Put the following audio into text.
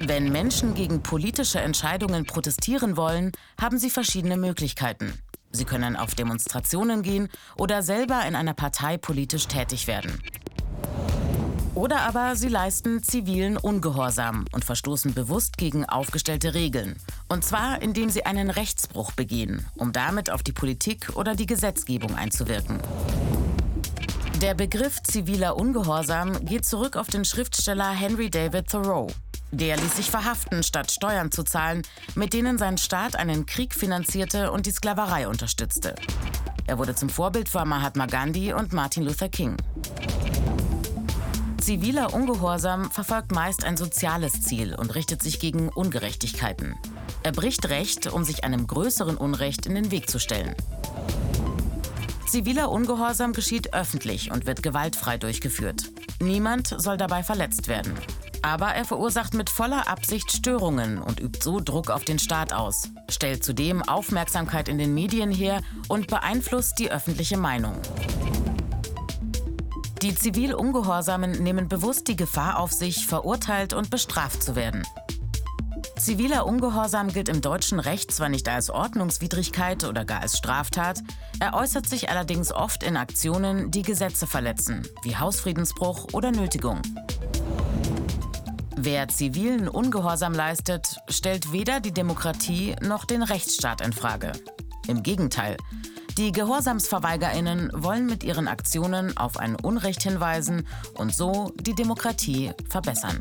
Wenn Menschen gegen politische Entscheidungen protestieren wollen, haben sie verschiedene Möglichkeiten. Sie können auf Demonstrationen gehen oder selber in einer Partei politisch tätig werden. Oder aber sie leisten zivilen Ungehorsam und verstoßen bewusst gegen aufgestellte Regeln. Und zwar, indem sie einen Rechtsbruch begehen, um damit auf die Politik oder die Gesetzgebung einzuwirken. Der Begriff ziviler Ungehorsam geht zurück auf den Schriftsteller Henry David Thoreau. Der ließ sich verhaften, statt Steuern zu zahlen, mit denen sein Staat einen Krieg finanzierte und die Sklaverei unterstützte. Er wurde zum Vorbild für Mahatma Gandhi und Martin Luther King. Ziviler Ungehorsam verfolgt meist ein soziales Ziel und richtet sich gegen Ungerechtigkeiten. Er bricht Recht, um sich einem größeren Unrecht in den Weg zu stellen. Ziviler Ungehorsam geschieht öffentlich und wird gewaltfrei durchgeführt. Niemand soll dabei verletzt werden. Aber er verursacht mit voller Absicht Störungen und übt so Druck auf den Staat aus, stellt zudem Aufmerksamkeit in den Medien her und beeinflusst die öffentliche Meinung. Die zivil Ungehorsamen nehmen bewusst die Gefahr auf sich, verurteilt und bestraft zu werden. Ziviler Ungehorsam gilt im deutschen Recht zwar nicht als Ordnungswidrigkeit oder gar als Straftat, er äußert sich allerdings oft in Aktionen, die Gesetze verletzen, wie Hausfriedensbruch oder Nötigung. Wer zivilen Ungehorsam leistet, stellt weder die Demokratie noch den Rechtsstaat in Frage. Im Gegenteil, die Gehorsamsverweigerinnen wollen mit ihren Aktionen auf ein Unrecht hinweisen und so die Demokratie verbessern.